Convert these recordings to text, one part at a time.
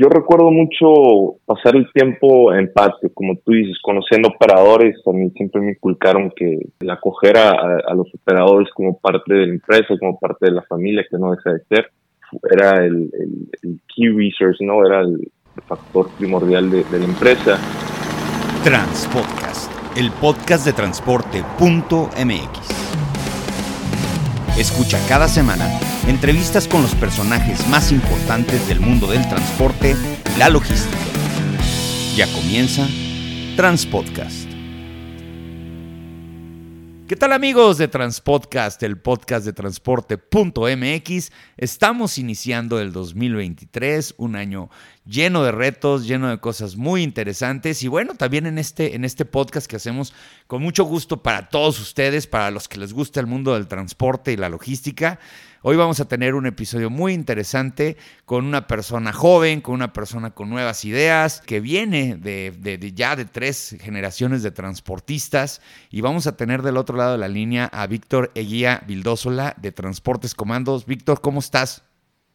Yo recuerdo mucho pasar el tiempo en patio, como tú dices, conociendo operadores. A mí siempre me inculcaron que el acoger a, los operadores como parte de la empresa, como parte de la familia, que no deja de ser, era el, key resource, ¿no? Era el factor primordial de, de la empresa. Transpodcast, el podcast de transporte.mx. Escucha cada semana entrevistas con los personajes más importantes del mundo del transporte y la logística. Ya comienza Transpodcast. ¿Qué tal amigos de Transpodcast, el podcast de transporte.mx? Estamos iniciando el 2023, un año lleno de retos, lleno de cosas muy interesantes y bueno, también en este, en este podcast que hacemos con mucho gusto para todos ustedes, para los que les gusta el mundo del transporte y la logística. Hoy vamos a tener un episodio muy interesante con una persona joven, con una persona con nuevas ideas, que viene de, ya de tres generaciones de transportistas. Y vamos a tener del otro lado de la línea a Víctor Eguía Vildósola de Transportes Comandos. Víctor, ¿cómo estás?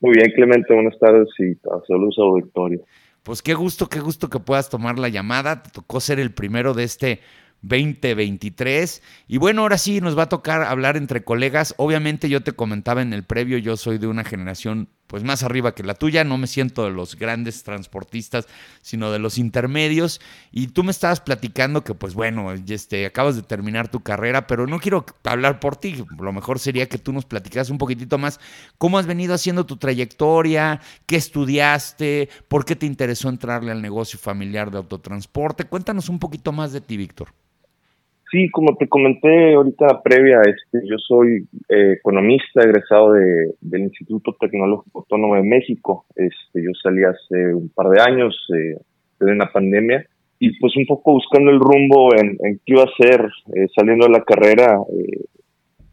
Muy bien, Clemente, buenas tardes y saludos a Victoria. Pues qué gusto, qué gusto que puedas tomar la llamada. Te tocó ser el primero de este 2023. Y bueno, ahora sí nos va a tocar hablar entre colegas. Obviamente yo te comentaba en el previo, yo soy de una generación pues más arriba que la tuya, no me siento de los grandes transportistas, sino de los intermedios. Y tú me estabas platicando que pues bueno, este, acabas de terminar tu carrera, pero no quiero hablar por ti, lo mejor sería que tú nos platicaras un poquitito más cómo has venido haciendo tu trayectoria, qué estudiaste, por qué te interesó entrarle al negocio familiar de autotransporte. Cuéntanos un poquito más de ti, Víctor. Sí, como te comenté ahorita previa, este, yo soy eh, economista egresado de, del Instituto Tecnológico Autónomo de México. Este, yo salí hace un par de años eh, de una pandemia y pues un poco buscando el rumbo en, en qué iba a hacer eh, saliendo de la carrera. Eh,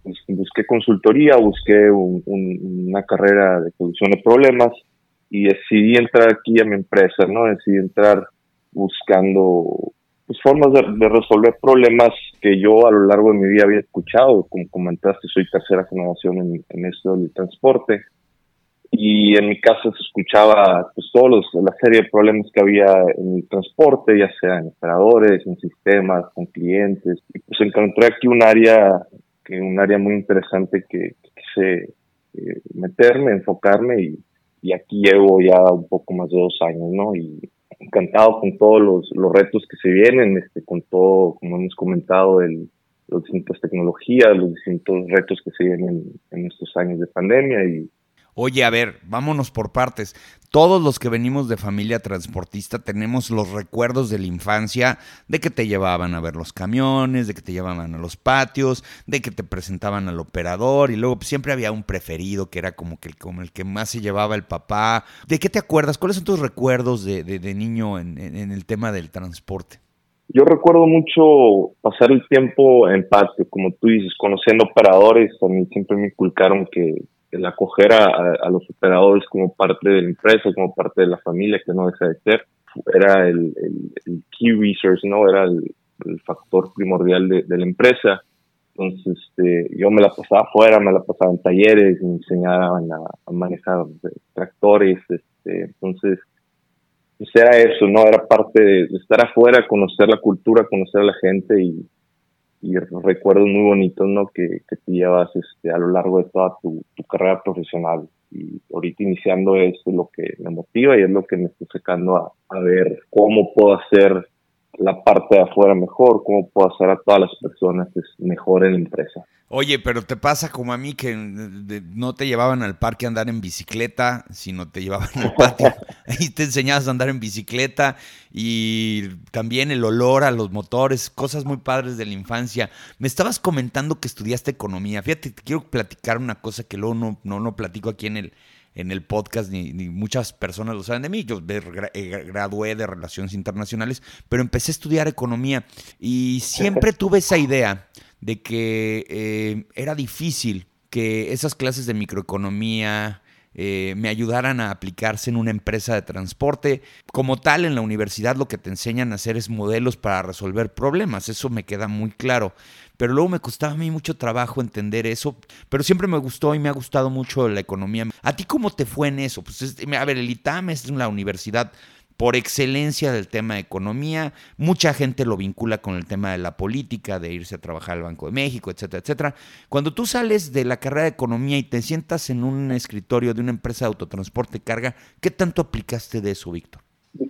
pues, busqué consultoría, busqué una carrera de solución de problemas y decidí entrar aquí a mi empresa, ¿no? Decidí entrar buscando pues, formas de, resolver problemas que yo a lo largo de mi vida había escuchado. Como comentaste, soy tercera generación en, en esto del transporte. Y en mi casa se escuchaba pues todos la serie de problemas que había en el transporte, ya sea en operadores, en sistemas, con clientes. Y pues encontré aquí un área, que un área muy interesante que, quise eh, meterme, enfocarme y, y aquí llevo ya un poco más de dos años, ¿no? Y encantado con todos los, los retos que se vienen, este, con todo, como hemos comentado, el, las distintas tecnologías, los distintos retos que se vienen en estos años de pandemia y Oye, a ver, vámonos por partes. Todos los que venimos de familia transportista tenemos los recuerdos de la infancia, de que te llevaban a ver los camiones, de que te llevaban a los patios, de que te presentaban al operador y luego siempre había un preferido que era como, que, como el que más se llevaba el papá. ¿De qué te acuerdas? ¿Cuáles son tus recuerdos de, de, niño en, en el tema del transporte? Yo recuerdo mucho pasar el tiempo en patio, como tú dices, conociendo operadores. A mí siempre me inculcaron que el acoger a, los operadores como parte de la empresa, como parte de la familia, que no deja de ser, era el, key resource, ¿no? Era el, factor primordial de, la empresa. Entonces, este, yo me la pasaba afuera, me la pasaba en talleres, me enseñaban a, manejar tractores, este, entonces, pues era eso, ¿no? Era parte de estar afuera, conocer la cultura, conocer a la gente y, y recuerdos muy bonitos ¿no? que, que te llevas este, a lo largo de toda tu, tu, carrera profesional. Y ahorita iniciando es lo que me motiva y es lo que me estoy sacando a, a ver cómo puedo hacer la parte de afuera mejor, cómo puedo hacer a todas las personas mejor en la empresa. Oye, pero te pasa como a mí que no te llevaban al parque a andar en bicicleta, sino te llevaban al patio y te enseñabas a andar en bicicleta y también el olor a los motores, cosas muy padres de la infancia. Me estabas comentando que estudiaste economía. Fíjate, te quiero platicar una cosa que luego no, no, no platico aquí en el, en el podcast, ni, muchas personas lo saben de mí. Yo eh, gradué de Relaciones Internacionales, pero empecé a estudiar economía y siempre tuve esa idea de que eh, era difícil que esas clases de microeconomía, eh, me ayudaran a aplicarse en una empresa de transporte. Como tal, en la universidad lo que te enseñan a hacer es modelos para resolver problemas, eso me queda muy claro. Pero luego me costaba a mí mucho trabajo entender eso, pero siempre me gustó y me ha gustado mucho la economía. ¿A ti cómo te fue en eso? Pues a ver, el ITAM es una universidad por excelencia del tema de economía. Mucha gente lo vincula con el tema de la política, de irse a trabajar al Banco de México, etcétera, etcétera. Cuando tú sales de la carrera de economía y te sientas en un escritorio de una empresa de autotransporte y carga, ¿qué tanto aplicaste de eso, Víctor?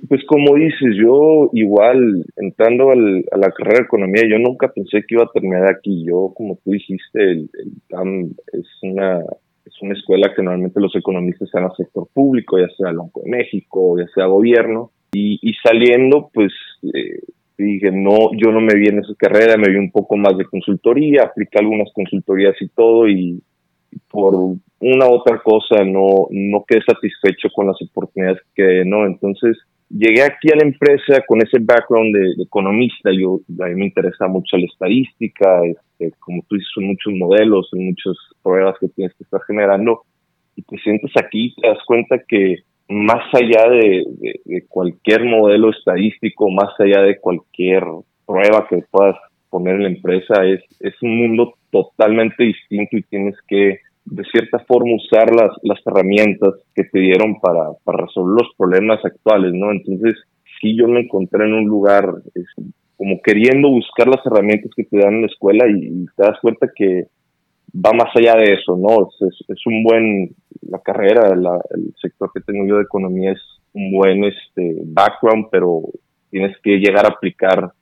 Pues como dices, yo igual entrando a la carrera de economía, yo nunca pensé que iba a terminar aquí. Yo, como tú dijiste, el, el es una es una escuela que normalmente los economistas están al sector público, ya sea el Banco de México, ya sea gobierno, y, y saliendo, pues eh, dije, no, yo no me vi en esa carrera, me vi un poco más de consultoría, apliqué algunas consultorías y todo, y, por una u otra cosa no, no quedé satisfecho con las oportunidades que no, entonces llegué aquí a la empresa con ese background de, economista, yo, a mí me interesa mucho la estadística, este, como tú dices, son muchos modelos, son muchas pruebas que tienes que estar generando, y te sientes aquí te das cuenta que más allá de, cualquier modelo estadístico, más allá de cualquier prueba que puedas poner en la empresa, es, es un mundo totalmente distinto y tienes que de cierta forma usar las, las herramientas que te dieron para, para resolver los problemas actuales, ¿no? Entonces, sí yo me encontré en un lugar como queriendo buscar las herramientas que te dan en la escuela y, te das cuenta que va más allá de eso, ¿no? Es, es, un buen, la carrera, el sector que tengo yo de economía es un buen este background, pero tienes que llegar a aplicar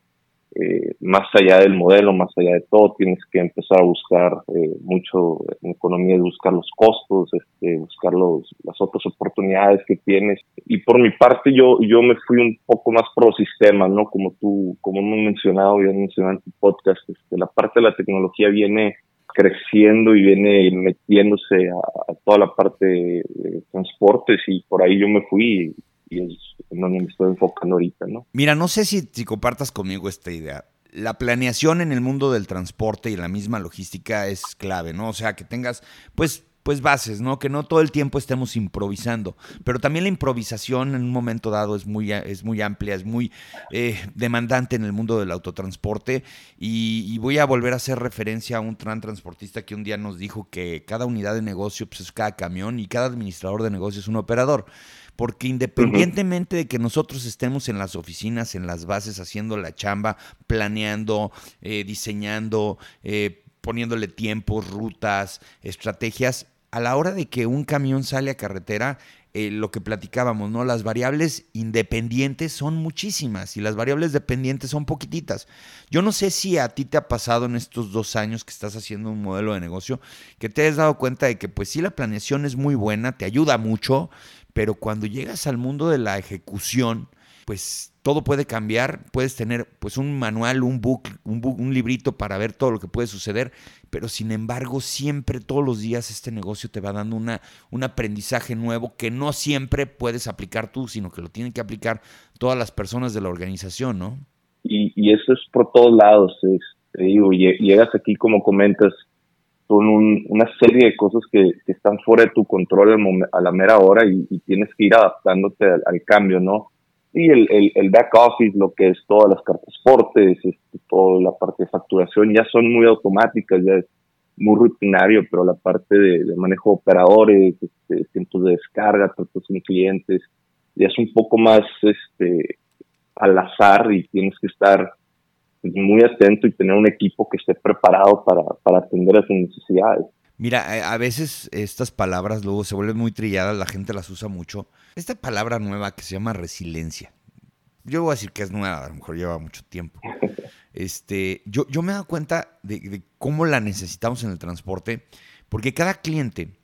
eh, más allá del modelo, más allá de todo, tienes que empezar a buscar eh, mucho en economía, buscar los costos, este, buscar los, las otras oportunidades que tienes. Y por mi parte, yo, yo me fui un poco más pro sistema, ¿no? Como tú, como hemos mencionado, ya mencionado en tu podcast, este, la parte de la tecnología viene creciendo y viene metiéndose a, toda la parte de, de transportes y por ahí yo me fui y es en donde me estoy enfocando ahorita, ¿no? Mira, no sé si, compartas conmigo esta idea. La planeación en el mundo del transporte y la misma logística es clave, ¿no? O sea, que tengas, pues, pues bases, ¿no? Que no todo el tiempo estemos improvisando. Pero también la improvisación en un momento dado es muy, es muy amplia, es muy eh, demandante en el mundo del autotransporte. Y, y, voy a volver a hacer referencia a un tran transportista que un día nos dijo que cada unidad de negocio pues, es cada camión y cada administrador de negocio es un operador porque independientemente de que nosotros estemos en las oficinas, en las bases, haciendo la chamba, planeando, eh, diseñando, eh, poniéndole tiempos, rutas, estrategias, a la hora de que un camión sale a carretera, eh, lo que platicábamos, ¿no? Las variables independientes son muchísimas y las variables dependientes son poquititas. Yo no sé si a ti te ha pasado en estos dos años que estás haciendo un modelo de negocio, que te has dado cuenta de que pues sí la planeación es muy buena, te ayuda mucho, pero cuando llegas al mundo de la ejecución, pues todo puede cambiar, puedes tener pues un manual, un book, un, un librito para ver todo lo que puede suceder, pero sin embargo siempre todos los días este negocio te va dando una, un aprendizaje nuevo que no siempre puedes aplicar tú, sino que lo tienen que aplicar todas las personas de la organización, ¿no? Y, y eso es por todos lados, es, te digo, llegas aquí como comentas, son una serie de cosas que, están fuera de tu control a la mera hora y, tienes que ir adaptándote al, cambio, ¿no? Y el, el, back office, lo que es todas las cartas portes, este, toda la parte de facturación, ya son muy automáticas, ya es muy rutinario, pero la parte de, manejo de operadores, este, tiempos de descarga, tratos con clientes, ya es un poco más este, al azar y tienes que estar pues, muy atento y tener un equipo que esté preparado para, para atender a sus necesidades. Mira, eh, a veces estas palabras luego se vuelven muy trilladas, la gente las usa mucho. Esta palabra nueva que se llama resiliencia. Yo voy a decir que es nueva, a lo mejor lleva mucho tiempo. Este, yo, yo me he dado cuenta de, cómo la necesitamos en el transporte, porque cada cliente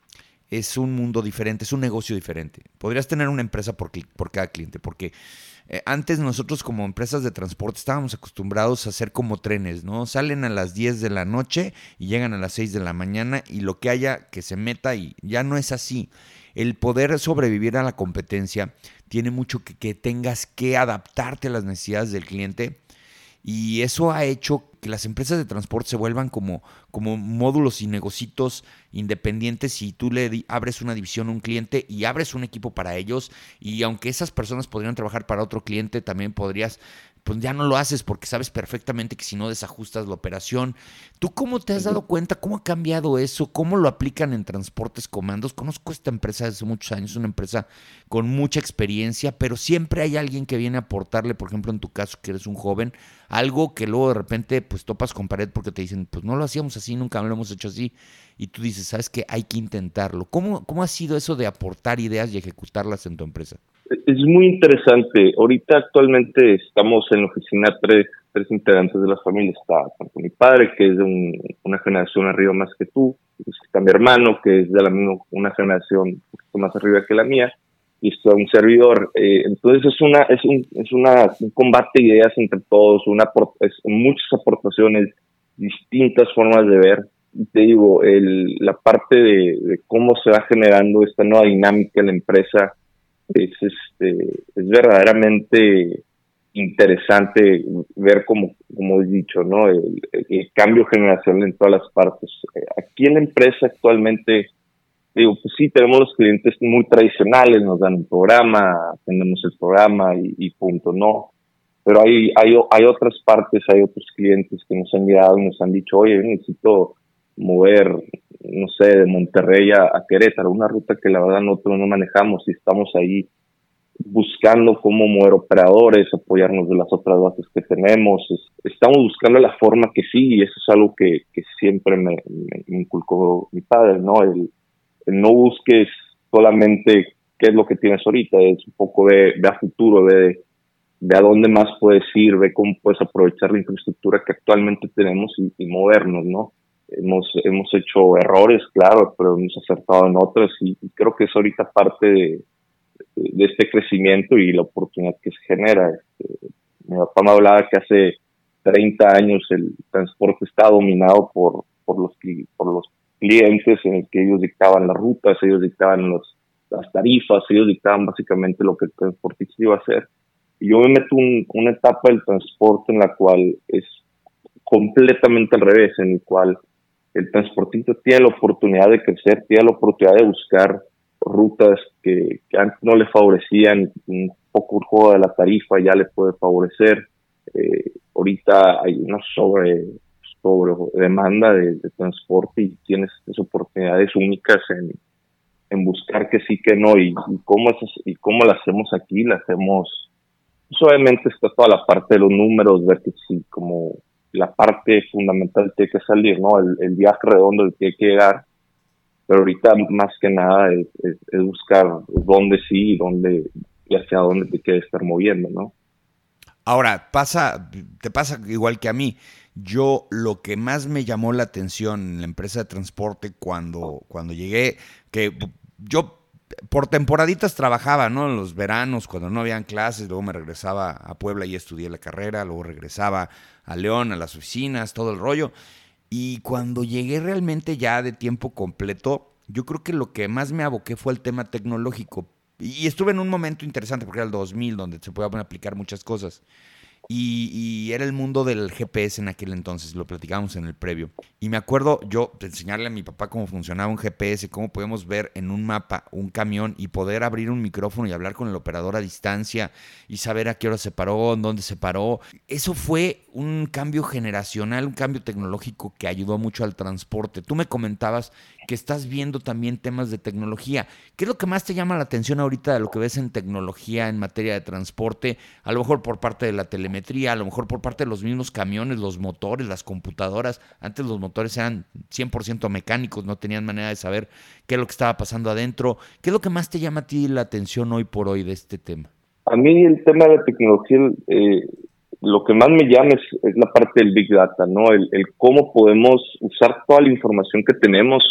es un mundo diferente, es un negocio diferente. Podrías tener una empresa por, por cada cliente, porque eh, antes nosotros como empresas de transporte estábamos acostumbrados a hacer como trenes, ¿no? Salen a las 10 de la noche y llegan a las 6 de la mañana y lo que haya que se meta y ya no es así. El poder sobrevivir a la competencia tiene mucho que, que tengas que adaptarte a las necesidades del cliente y eso ha hecho que las empresas de transporte se vuelvan como, como módulos y negocios independientes y tú le abres una división a un cliente y abres un equipo para ellos y aunque esas personas podrían trabajar para otro cliente, también podrías pues ya no lo haces porque sabes perfectamente que si no desajustas la operación. ¿Tú cómo te has dado cuenta? ¿Cómo ha cambiado eso? ¿Cómo lo aplican en transportes comandos? Conozco esta empresa desde muchos años, una empresa con mucha experiencia, pero siempre hay alguien que viene a aportarle, por ejemplo, en tu caso, que eres un joven, algo que luego de repente pues topas con pared porque te dicen, pues no lo hacíamos así, nunca lo hemos hecho así. Y tú dices, ¿sabes qué? Hay que intentarlo. ¿Cómo, cómo ha sido eso de aportar ideas y ejecutarlas en tu empresa? Es muy interesante. Ahorita actualmente estamos en la oficina tres, tres integrantes de la familia. Está mi padre, que es de una generación arriba más que tú. Está mi hermano, que es de la misma, una generación un poquito más arriba que la mía. Y está un servidor. Eh, entonces es una es un, es una, un combate de ideas entre todos, una es, muchas aportaciones, distintas formas de ver. Te digo, el, la parte de cómo se va generando esta nueva dinámica en la empresa es, este, es verdaderamente interesante ver como, como he dicho, ¿no? El, cambio generacional en todas las partes. Aquí en la empresa actualmente, digo, pues sí, tenemos los clientes muy tradicionales, nos dan un programa, tenemos el programa y, punto, ¿no? Pero hay, hay, hay otras partes, hay otros clientes que nos han mirado y nos han dicho, oye, necesito mover, no sé, de Monterrey a, Querétaro, una ruta que la verdad nosotros no manejamos y estamos ahí buscando cómo mover operadores, apoyarnos de las otras bases que tenemos. Estamos buscando la forma que sí, y eso es algo que, siempre me, inculcó mi padre, ¿no? El, no busques solamente qué es lo que tienes ahorita, es un poco de, a futuro, de, de a dónde más puedes ir, de cómo puedes aprovechar la infraestructura que actualmente tenemos y movernos, ¿no? Hemos, hemos hecho errores, claro, pero hemos acertado en otros y, creo que es ahorita parte de, de, este crecimiento y la oportunidad que se genera. Este, mi papá me hablaba que hace 30 años el transporte está dominado por, por, los, por los clientes en el que ellos dictaban las rutas, ellos dictaban los, las tarifas, ellos dictaban básicamente lo que el transportista iba a hacer. Y yo me meto en una etapa del transporte en la cual es completamente al revés, en el cual el transportista tiene la oportunidad de crecer, tiene la oportunidad de buscar rutas que, antes no le favorecían, un poco el juego de la tarifa ya le puede favorecer. Eh, ahorita hay una sobre, sobre demanda de, transporte y tienes esas oportunidades únicas en, en buscar que sí, que no, y, cómo, es, y cómo hacemos aquí, la hacemos, pues obviamente está toda la parte de los números, ver que sí, como la parte fundamental tiene que salir, ¿no? El, viaje redondo el que llegar, pero ahorita más que nada es, buscar dónde sí y dónde y hacia dónde te quieres estar moviendo, ¿no? Ahora, pasa, te pasa igual que a mí. Yo lo que más me llamó la atención en la empresa de transporte cuando, cuando llegué, que yo por temporaditas trabajaba, ¿no? En los veranos, cuando no habían clases, luego me regresaba a Puebla y estudié la carrera, luego regresaba a León, a las oficinas, todo el rollo. Y cuando llegué realmente ya de tiempo completo, yo creo que lo que más me aboqué fue el tema tecnológico. Y estuve en un momento interesante, porque era el 2000, donde se podían aplicar muchas cosas. Y, era el mundo del GPS en aquel entonces, lo platicábamos en el previo. Y me acuerdo yo de enseñarle a mi papá cómo funcionaba un GPS, cómo podemos ver en un mapa un camión y poder abrir un micrófono y hablar con el operador a distancia y saber a qué hora se paró, en dónde se paró. Eso fue un cambio generacional, un cambio tecnológico que ayudó mucho al transporte. Tú me comentabas que estás viendo también temas de tecnología. ¿Qué es lo que más te llama la atención ahorita de lo que ves en tecnología en materia de transporte? A lo mejor por parte de la telemetría, a lo mejor por parte de los mismos camiones, los motores, las computadoras. Antes los motores eran 100% mecánicos, no tenían manera de saber qué es lo que estaba pasando adentro. ¿Qué es lo que más te llama a ti la atención hoy por hoy de este tema? A mí el tema de tecnología, eh, lo que más me llama es, la parte del Big Data, ¿no? El, cómo podemos usar toda la información que tenemos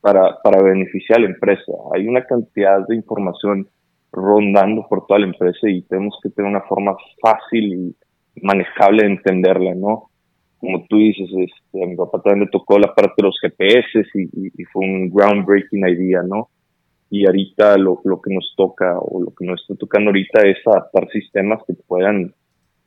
para, para beneficiar a la empresa. Hay una cantidad de información rondando por toda la empresa y tenemos que tener una forma fácil y manejable de entenderla, ¿no? Como tú dices, este, a mi papá también le tocó la parte de los GPS y, fue un groundbreaking idea, ¿no? Y ahorita lo, lo que nos toca o lo que nos está tocando ahorita es adaptar sistemas que puedan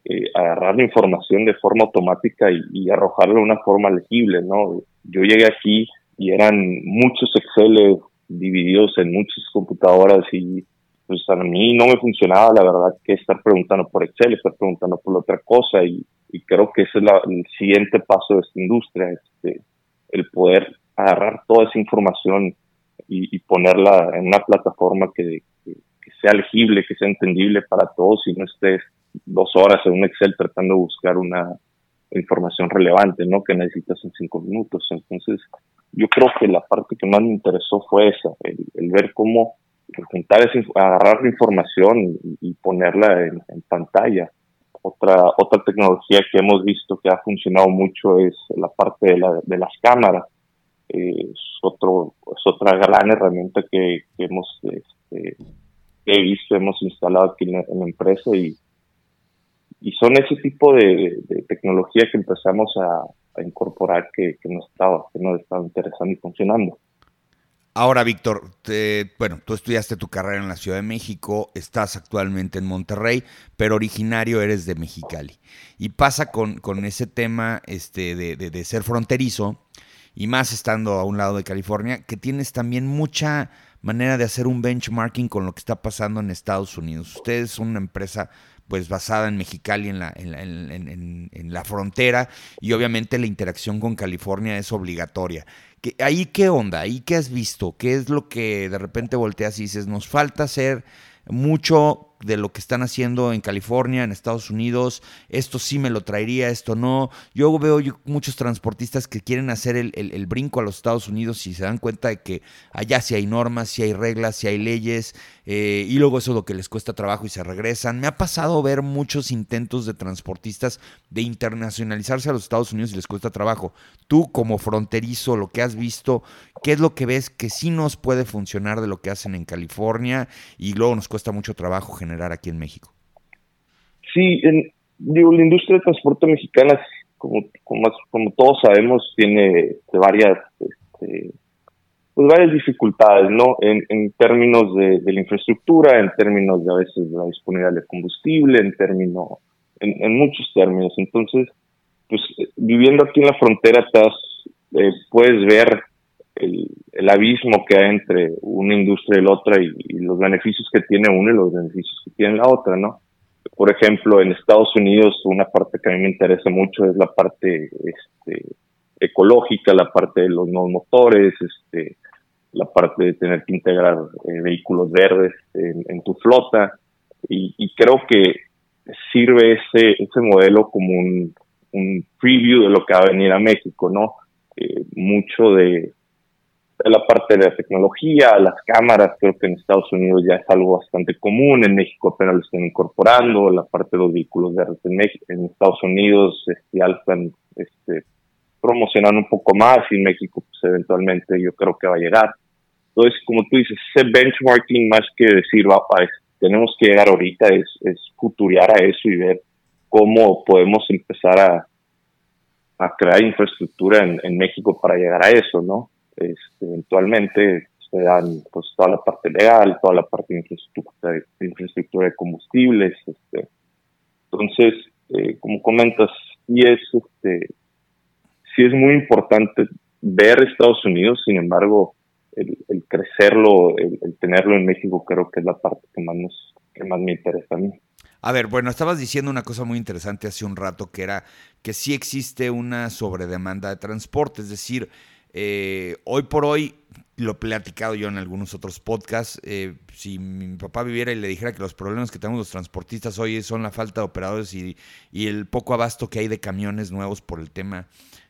eh, agarrar la información de forma automática y, arrojarla de una forma legible, ¿no? Yo llegué aquí y eran muchos Excel divididos en muchas computadoras y pues a mí no me funcionaba la verdad que estar preguntando por Excel, estar preguntando por otra cosa y, creo que ese es el siguiente paso de esta industria, este, el poder agarrar toda esa información y, ponerla en una plataforma que, sea legible, que sea entendible para todos y no estés dos horas en un Excel tratando de buscar una información relevante, ¿no? Que necesitas en cinco minutos. Entonces, yo creo que la parte que más me interesó fue esa, el, ver cómo juntar agarrar la información y, ponerla en, pantalla. Otra, otra tecnología que hemos visto que ha funcionado mucho es la parte de, la, de las cámaras. Eh, es, otro, es otra gran herramienta que, hemos este, he visto, hemos instalado aquí en la, empresa y, y son ese tipo de, de, tecnología que empezamos a, incorporar que, que, nos estaba, que nos estaba interesando y funcionando. Ahora, Víctor, bueno, tú estudiaste tu carrera en la Ciudad de México, estás actualmente en Monterrey, pero originario eres de Mexicali. Y pasa con, con ese tema este, de, de, ser fronterizo, y más estando a un lado de California, que tienes también mucha manera de hacer un benchmarking con lo que está pasando en Estados Unidos. Ustedes son una empresa pues basada en Mexicali, en la, en, en la frontera, y obviamente la interacción con California es obligatoria. ¿Ahí qué onda? ¿Ahí qué has visto? ¿Qué es lo que de repente volteas y dices, nos falta hacer mucho de lo que están haciendo en California, en Estados Unidos, esto sí me lo traería, esto no. Yo veo muchos transportistas que quieren hacer el, brinco a los Estados Unidos y se dan cuenta de que allá sí hay normas, sí hay reglas, sí hay leyes, eh, y luego eso es lo que les cuesta trabajo y se regresan. Me ha pasado ver muchos intentos de transportistas de internacionalizarse a los Estados Unidos y les cuesta trabajo. Tú como fronterizo, lo que has visto, ¿qué es lo que ves que sí nos puede funcionar de lo que hacen en California y luego nos cuesta mucho trabajo generar aquí en México? Sí, digo, la industria de transporte mexicana, como, como, todos sabemos, tiene este, varias, este, pues varias dificultades, ¿no? En, términos de, la infraestructura, en términos de a veces de la disponibilidad de combustible, en términos, en, muchos términos. Entonces, pues viviendo aquí en la frontera, estás, eh, puedes ver el, abismo que hay entre una industria y la otra y, los beneficios que tiene una y los beneficios que tiene la otra, ¿no? Por ejemplo, en Estados Unidos una parte que a mí me interesa mucho es la parte este, ecológica, la parte de los nuevos motores, este, la parte de tener que integrar eh, vehículos verdes en, tu flota y, creo que sirve ese, ese modelo como un, un preview de lo que va a venir a México, ¿no? Eh, mucho de, la parte de la tecnología, las cámaras, creo que en Estados Unidos ya es algo bastante común, en México apenas lo están incorporando, la parte de los vehículos verdes en, México, en Estados Unidos este, ya están este, promocionando un poco más y México pues eventualmente yo creo que va a llegar. Entonces, como tú dices, ese benchmarking más que decir, va, tenemos que llegar ahorita, es, es a eso y ver cómo podemos empezar a, a crear infraestructura en, en México para llegar a eso, ¿no? Este, eventualmente se dan pues toda la parte legal, toda la parte de infraestructura de, infraestructura de combustibles. Este. Entonces, eh, como comentas, sí es, este, sí es muy importante ver Estados Unidos, sin embargo, el, crecerlo, el, tenerlo en México, creo que es la parte que más, nos, que más me interesa a mí. A ver, bueno, estabas diciendo una cosa muy interesante hace un rato, que era que sí existe una sobredemanda de transporte, es decir, eh, hoy por hoy, lo he platicado yo en algunos otros podcasts, eh, si mi papá viviera y le dijera que los problemas que tenemos los transportistas hoy son la falta de operadores y, el poco abasto que hay de camiones nuevos por el tema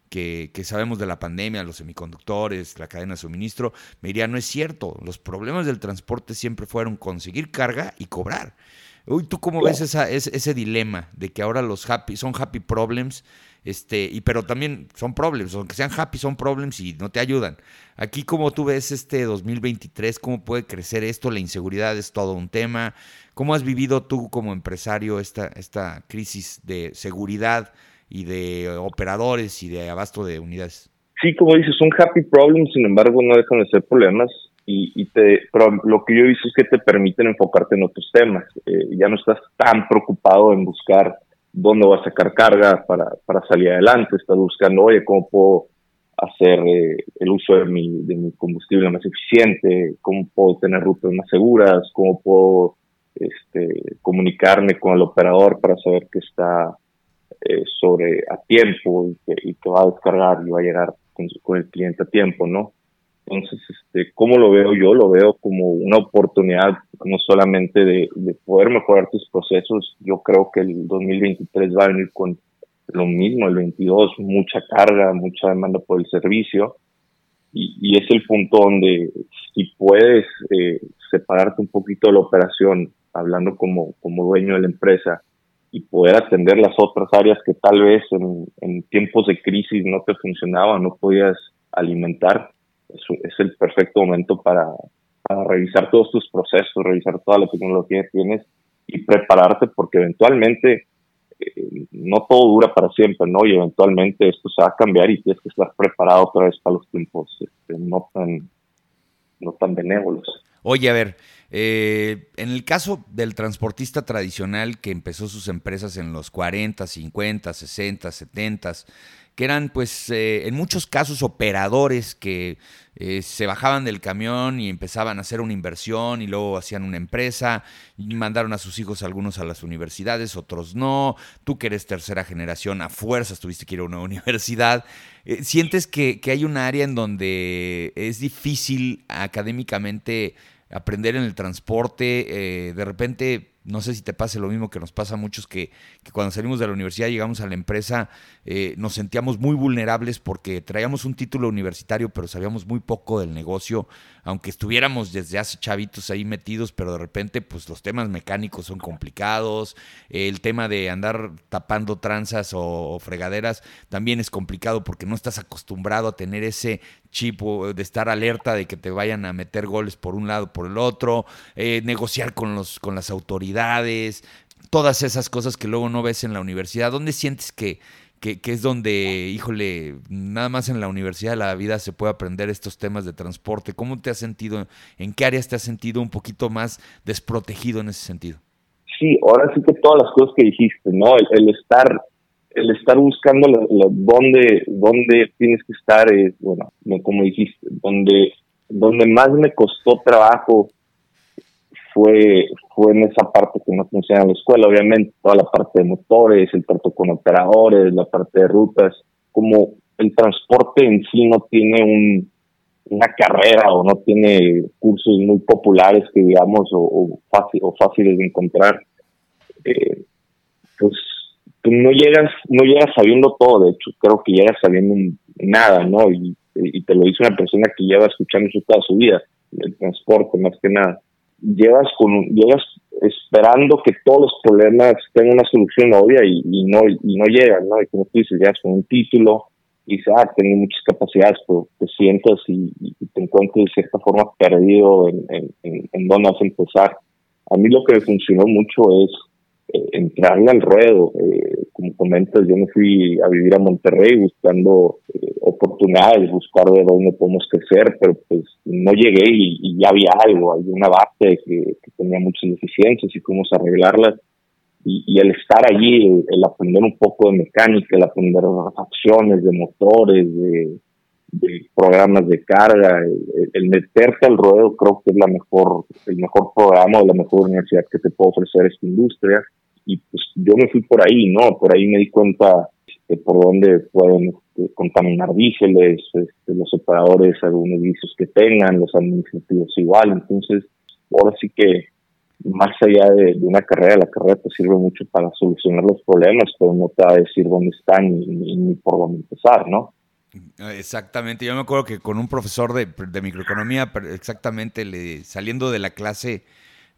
que, que, sabemos de la pandemia, los semiconductores, la cadena de suministro, me diría, no es cierto, los problemas del transporte siempre fueron conseguir carga y cobrar. Uy, ¿tú cómo ves esa, ese, ese, dilema de que ahora los happy son happy problems este, y pero también son problemas, aunque sean happy, son problemas y no te ayudan. Aquí, como tú ves este 2023, cómo puede crecer esto, la inseguridad es todo un tema. ¿Cómo has vivido tú como empresario esta, esta crisis de seguridad y de operadores y de abasto de unidades? Sí, como dices, son happy problems, sin embargo, no dejan de ser problemas. Y, y te, pero lo que yo he es que te permiten enfocarte en otros temas. Eh, ya no estás tan preocupado en buscar dónde voy a sacar carga para, para salir adelante, estás buscando, oye, cómo puedo hacer eh, el uso de mi, de mi combustible más eficiente, cómo puedo tener rutas más seguras, cómo puedo este, comunicarme con el operador para saber que está eh, sobre a tiempo y que, y que, va a descargar y va a llegar con, con, el cliente a tiempo, ¿no? Entonces, este, ¿cómo lo veo yo? Lo veo como una oportunidad no solamente de, de poder mejorar tus procesos, yo creo que el 2023 va a venir con lo mismo, el 22, mucha carga, mucha demanda por el servicio, y, y es el punto donde si puedes eh, separarte un poquito de la operación, hablando como, como dueño de la empresa, y poder atender las otras áreas que tal vez en, en tiempos de crisis no te funcionaban, no podías alimentar, es, el perfecto momento para, para revisar todos tus procesos, revisar toda la tecnología que tienes y prepararte porque eventualmente eh, no todo dura para siempre, ¿no? Y eventualmente esto se va a cambiar y tienes que estar preparado otra vez para los tiempos este, no, tan, no tan benévolos. Oye, a ver, eh, en el caso del transportista tradicional que empezó sus empresas en los 40, 50, 60, 70, que eran pues eh, en muchos casos operadores que eh, se bajaban del camión y empezaban a hacer una inversión y luego hacían una empresa y mandaron a sus hijos algunos a las universidades, otros no. Tú que eres tercera generación, a fuerzas tuviste que ir a una universidad. Eh, ¿Sientes que, que hay un área en donde es difícil académicamente aprender en el transporte? de repente no sé si te pase lo mismo que nos pasa a muchos que, cuando salimos de la universidad llegamos a la empresa, eh, nos sentíamos muy vulnerables porque traíamos un título universitario, pero sabíamos muy poco del negocio, aunque estuviéramos desde hace chavitos ahí metidos, pero de repente pues los temas mecánicos son complicados, el tema de andar tapando tranzas o, fregaderas también es complicado porque no estás acostumbrado a tener ese chip de estar alerta de que te vayan a meter goles por un lado por el otro, eh, negociar con, los, con las autoridades, todas esas cosas que luego no ves en la universidad. ¿Dónde sientes que, que, es donde, híjole, nada más en la universidad de la vida se puede aprender estos temas de transporte. ¿Cómo te has sentido, en qué áreas te has sentido un poquito más desprotegido en ese sentido? Sí, ahora sí que todas las cosas que dijiste, ¿no? El, estar el estar buscando dónde, dónde tienes que estar, es, bueno, como dijiste, donde, donde más me costó trabajo fue, fue en esa parte que no funciona en la escuela, obviamente, toda la parte de motores, el trato con operadores, la parte de rutas, como el transporte en sí no tiene un, una carrera o no tiene cursos muy populares que digamos o, fácil, o fáciles de encontrar, eh, pues, no llegas no llegas sabiendo todo, de hecho creo que llegas sabiendo nada, ¿no? Y, te lo dice una persona que lleva escuchando eso toda su vida, el transporte más que nada llevas con llevas esperando que todos los problemas tengan una solución obvia y, no y no llegan, ¿no? Y como tú dices, llegas con un título y dices, ah, tengo muchas capacidades, pero te sientas y, te encuentras de cierta forma perdido en, en, en, dónde vas a empezar. A mí lo que me funcionó mucho es eh, entrarle al ruedo. Eh, como comentas, yo me fui a vivir a Monterrey buscando eh, oportunidades, buscar de dónde podemos crecer, pero pues no llegué y, ya había algo, había una base que, tenía muchas deficiencias y fuimos a arreglarlas. Y, el estar allí, el, aprender un poco de mecánica, el aprender acciones de motores, de, programas de carga, el, meterte al ruedo creo que es la mejor, el mejor programa o la mejor universidad que te puede ofrecer esta industria y pues yo me fui por ahí, ¿no? Por ahí me di cuenta de por dónde pueden este, contaminar díseles, este, los operadores, algunos vicios que tengan, los administrativos igual. Entonces, ahora sí que más allá de, una carrera, la carrera te sirve mucho para solucionar los problemas, pero no te va a decir dónde están ni, por dónde empezar, ¿no? Exactamente, yo me acuerdo que con un profesor de, de microeconomía, exactamente le, saliendo de la clase,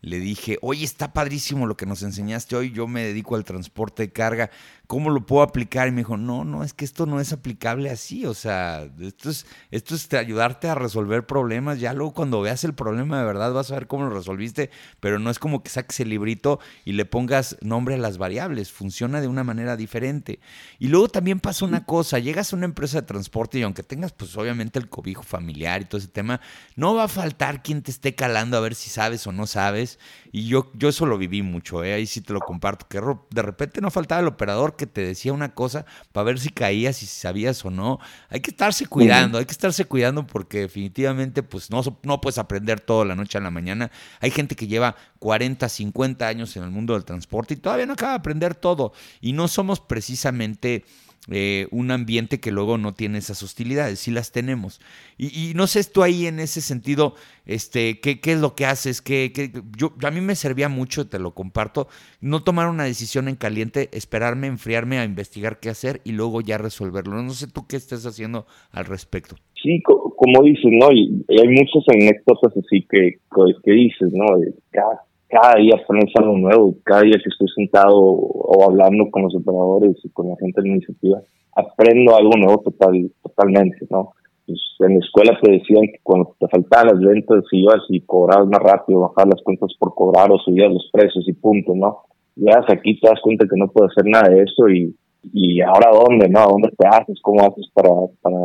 le dije, oye, está padrísimo lo que nos enseñaste hoy, yo me dedico al transporte de carga, ¿cómo lo puedo aplicar? Y me dijo, no, no, es que esto no es aplicable así, o sea, esto es, esto es ayudarte a resolver problemas, ya luego cuando veas el problema de verdad vas a ver cómo lo resolviste, pero no es como que saques el librito y le pongas nombre a las variables, funciona de una manera diferente. Y luego también pasa una cosa, llegas a una empresa de transporte y aunque tengas pues obviamente el cobijo familiar y todo ese tema, no va a faltar quien te esté calando a ver si sabes o no sabes sabes. Y yo, yo eso lo viví mucho, ¿eh? ahí sí te lo comparto, que de repente no faltaba el operador que te decía una cosa para ver si caías y si sabías o no. Hay que estarse cuidando, hay que estarse cuidando porque definitivamente pues no, no puedes aprender todo la noche a la mañana. Hay gente que lleva 40, 50 años en el mundo del transporte y todavía no acaba de aprender todo. Y no somos precisamente eh, un ambiente que luego no tiene esas hostilidades, sí las tenemos. Y, no sé tú ahí en ese sentido, este, ¿qué, qué es lo que haces? ¿Qué, yo, a mí me servía mucho, te lo comparto, no tomar una decisión en caliente, esperarme, enfriarme a investigar qué hacer y luego ya resolverlo. No sé tú qué estás haciendo al respecto. Sí, como dices, ¿no? Y hay muchas anécdotas así que, que dices, ¿no? Cada, cada día aprendes algo nuevo, cada día que estoy sentado o hablando con los operadores y con la gente de la iniciativa, aprendo algo nuevo total, totalmente, ¿no? Pues en la escuela te decían que cuando te faltaban las ventas ibas y cobrabas más rápido, bajabas las cuentas por cobrar o subías los precios y punto, ¿no? Llegas aquí te das cuenta que no puedes hacer nada de eso y y ahora dónde, ¿no? ¿Dónde te haces? ¿Cómo haces para, para,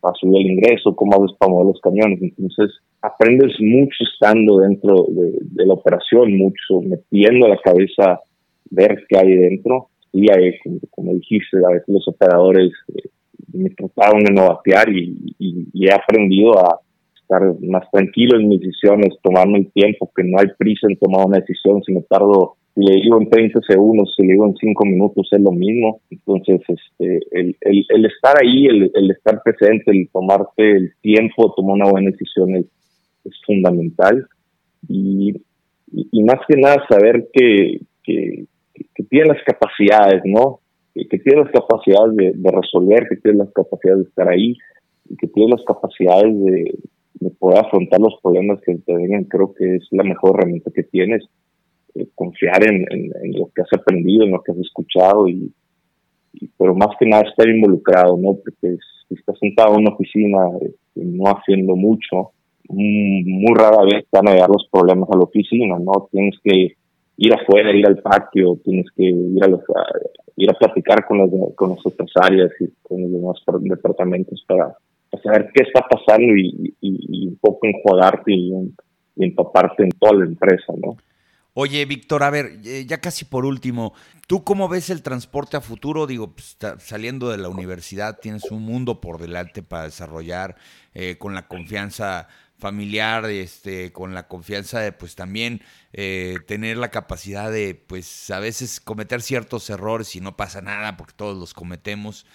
para, subir el ingreso? ¿Cómo haces para mover los camiones? Entonces, aprendes mucho estando dentro de, la operación, mucho metiendo la cabeza, ver qué hay dentro. Y ahí, como, dijiste, a veces los operadores eh, me trataron de no batear y, y, he aprendido a estar más tranquilo en mis decisiones, tomarme el tiempo, que no hay prisa en tomar una decisión, si me tardo si le digo en 30 segundos, si le digo en 5 minutos, es lo mismo. Entonces, este, el, el, el estar ahí, el, el, estar presente, el tomarte el tiempo, tomar una buena decisión es, es fundamental. Y, y, más que nada saber que, que, que tiene las capacidades, ¿no? Que, que tiene las capacidades de, de, resolver, que tiene las capacidades de estar ahí, que tiene las capacidades de, de poder afrontar los problemas que te vengan. Creo que es la mejor herramienta que tienes eh, confiar en, lo que has aprendido, en lo que has escuchado, y, pero más que nada estar involucrado, ¿no? Porque si estás sentado en una oficina este, no haciendo mucho, muy rara vez van a llegar los problemas a la oficina, ¿no? Tienes que ir afuera, ir al patio, tienes que ir a, los, ir a platicar con las, con otras áreas y con los demás departamentos para, saber qué está pasando y, un poco enjuagarte y, y empaparte en toda la empresa, ¿no? Oye, Víctor, a ver, eh, ya casi por último, ¿tú cómo ves el transporte a futuro? Digo, pues, saliendo de la universidad tienes un mundo por delante para desarrollar eh, con la confianza familiar, este, con la confianza de pues también eh, tener la capacidad de pues a veces cometer ciertos errores y no pasa nada porque todos los cometemos.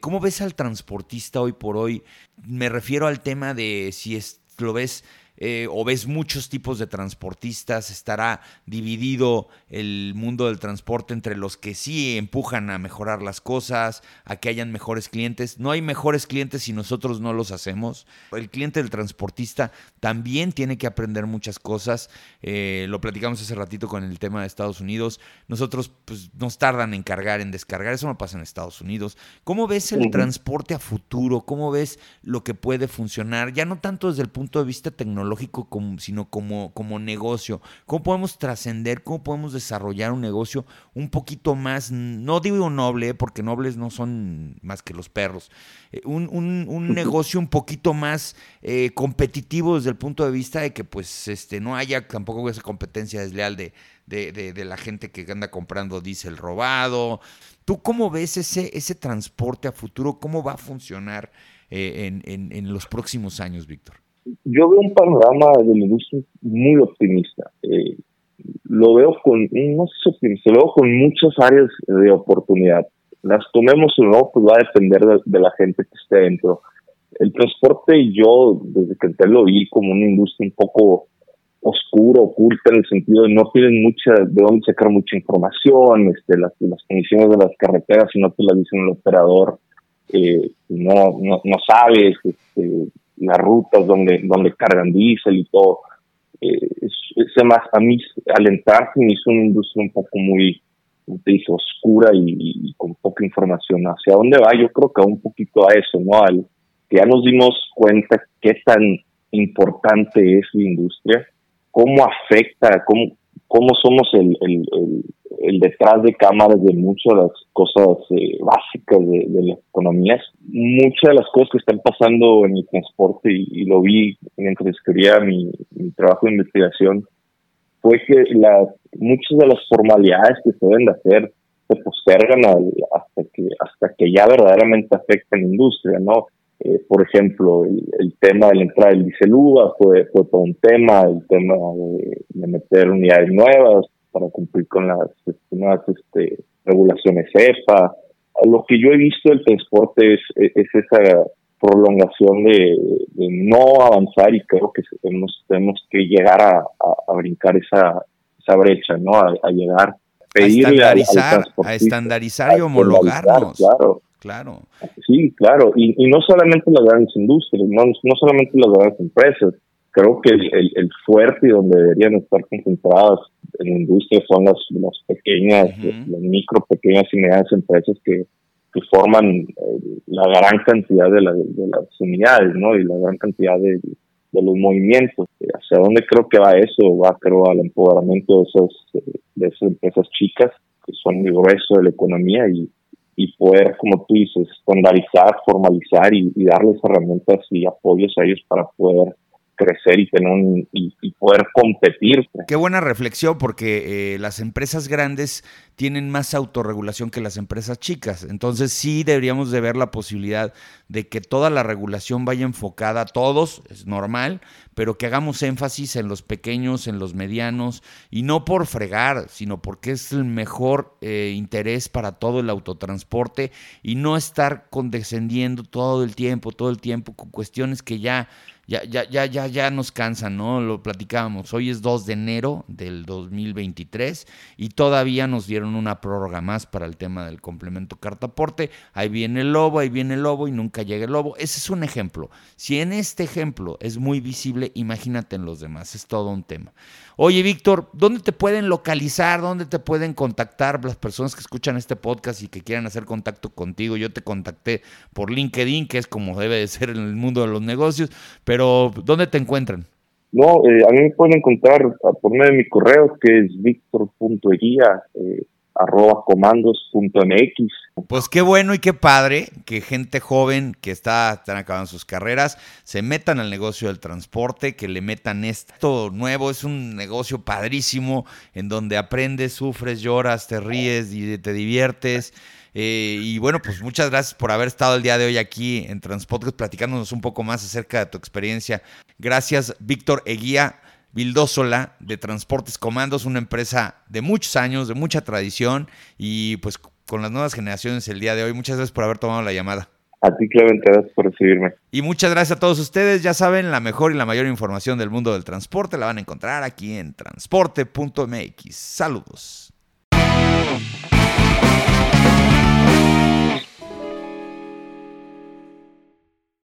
¿Cómo ves al transportista hoy por hoy? Me refiero al tema de si es, lo ves eh, o ves muchos tipos de transportistas, estará dividido el mundo del transporte entre los que sí empujan a mejorar las cosas, a que hayan mejores clientes. No hay mejores clientes si nosotros no los hacemos. El cliente del transportista también tiene que aprender muchas cosas. Eh, lo platicamos hace ratito con el tema de Estados Unidos. Nosotros pues, nos tardan en cargar, en descargar. Eso no pasa en Estados Unidos. ¿Cómo ves el transporte a futuro? ¿Cómo ves lo que puede funcionar? Ya no tanto desde el punto de vista tecnológico, tecnológico, como, sino como, como negocio. ¿Cómo podemos trascender? ¿Cómo podemos desarrollar un negocio un poquito más, no digo noble, porque nobles no son más que los perros, eh, un, un, negocio un poquito más eh, competitivo desde el punto de vista de que pues este no haya tampoco esa competencia desleal de, de, de, la gente que anda comprando diésel robado. ¿Tú cómo ves ese, ese transporte a futuro? ¿Cómo va a funcionar eh, en, en, en los próximos años, Víctor? Yo veo un panorama de la industria muy optimista. Eh, lo veo con, no sé optimista, lo veo con muchas áreas de oportunidad. Las tomemos o no, pues va a depender de, la gente que esté dentro. El transporte, yo desde que antes lo vi como una industria un poco oscura, oculta, en el sentido de no tienen mucha, de dónde sacar mucha información, este, las, las condiciones de las carreteras, si no te las dicen el operador, eh, no, no, no sabes, este, las rutas donde, donde cargan diésel y todo. Eh, más, a mí, al entrar, me hizo una industria un poco muy, te dije, oscura y, con poca información. ¿Hacia dónde va? Yo creo que un poquito a eso, ¿no? Al que ya nos dimos cuenta qué tan importante es la industria, cómo afecta, cómo, cómo somos el, detrás de cámaras de muchas de las cosas eh, básicas de, las economías. Muchas de las cosas que están pasando en el transporte, y, lo vi mientras escribía mi, mi trabajo de investigación, fue que muchas de las formalidades que se deben de hacer se postergan hasta que hasta que ya verdaderamente afecta a la industria, ¿no? Eh, por ejemplo, el, tema de la entrada del diseluba fue, fue todo un tema, el tema de, meter unidades nuevas para cumplir con las este, nuevas este, regulaciones EPA. Lo que yo he visto del transporte es, es esa prolongación de, no avanzar y creo que tenemos, tenemos que llegar a, brincar esa, esa brecha, ¿no? A, llegar pedirle a estandarizar, a estandarizar y homologarnos. Claro, Claro. Sí, claro. Y, y no solamente las grandes industrias, no, no solamente las grandes empresas. Creo que el, el, fuerte y donde deberían estar concentradas en la industria son las, las pequeñas, las micro, pequeñas y medianas empresas que, que forman eh, la gran cantidad de, la, de, las unidades, ¿no? Y la gran cantidad de, de los movimientos. ¿Hacia dónde creo que va eso? Va, creo, al empoderamiento de esas, de esas empresas chicas que son el grueso de la economía y, y poder, como tú dices, estandarizar, formalizar y, darles herramientas y apoyos a ellos para poder crecer y tener y, poder competir. Qué buena reflexión, porque eh, las empresas grandes tienen más autorregulación que las empresas chicas. Entonces sí deberíamos de ver la posibilidad de que toda la regulación vaya enfocada a todos, es normal, pero que hagamos énfasis en los pequeños, en los medianos, y no por fregar, sino porque es el mejor eh, interés para todo el autotransporte y no estar condescendiendo todo el tiempo, todo el tiempo con cuestiones que ya ya, ya, ya, ya, ya nos cansan, ¿no? Lo platicábamos. Hoy es 2 de enero del 2023 y todavía nos dieron una prórroga más para el tema del complemento cartaporte. Ahí viene el lobo, ahí viene el lobo y nunca llega el lobo. Ese es un ejemplo. Si en este ejemplo es muy visible, imagínate en los demás. Es todo un tema. Oye, Víctor, ¿dónde te pueden localizar? ¿Dónde te pueden contactar las personas que escuchan este podcast y que quieran hacer contacto contigo? Yo te contacté por LinkedIn, que es como debe de ser en el mundo de los negocios, pero ¿dónde te encuentran? No, eh, a mí me pueden encontrar por medio de mi correo, que es victor.eguía, eh, arroba comandos.mx. Pues qué bueno y qué padre que gente joven que está, están acabando sus carreras se metan al negocio del transporte, que le metan esto nuevo. Es un negocio padrísimo en donde aprendes, sufres, lloras, te ríes y te diviertes. Eh, y bueno, pues muchas gracias por haber estado el día de hoy aquí en Transpodcast platicándonos un poco más acerca de tu experiencia. Gracias, Víctor Eguía. Vildósola de Transportes Comandos, una empresa de muchos años, de mucha tradición y pues con las nuevas generaciones el día de hoy. Muchas gracias por haber tomado la llamada. A ti, Clemente, gracias por recibirme. Y muchas gracias a todos ustedes. Ya saben, la mejor y la mayor información del mundo del transporte la van a encontrar aquí en transporte.mx. Saludos.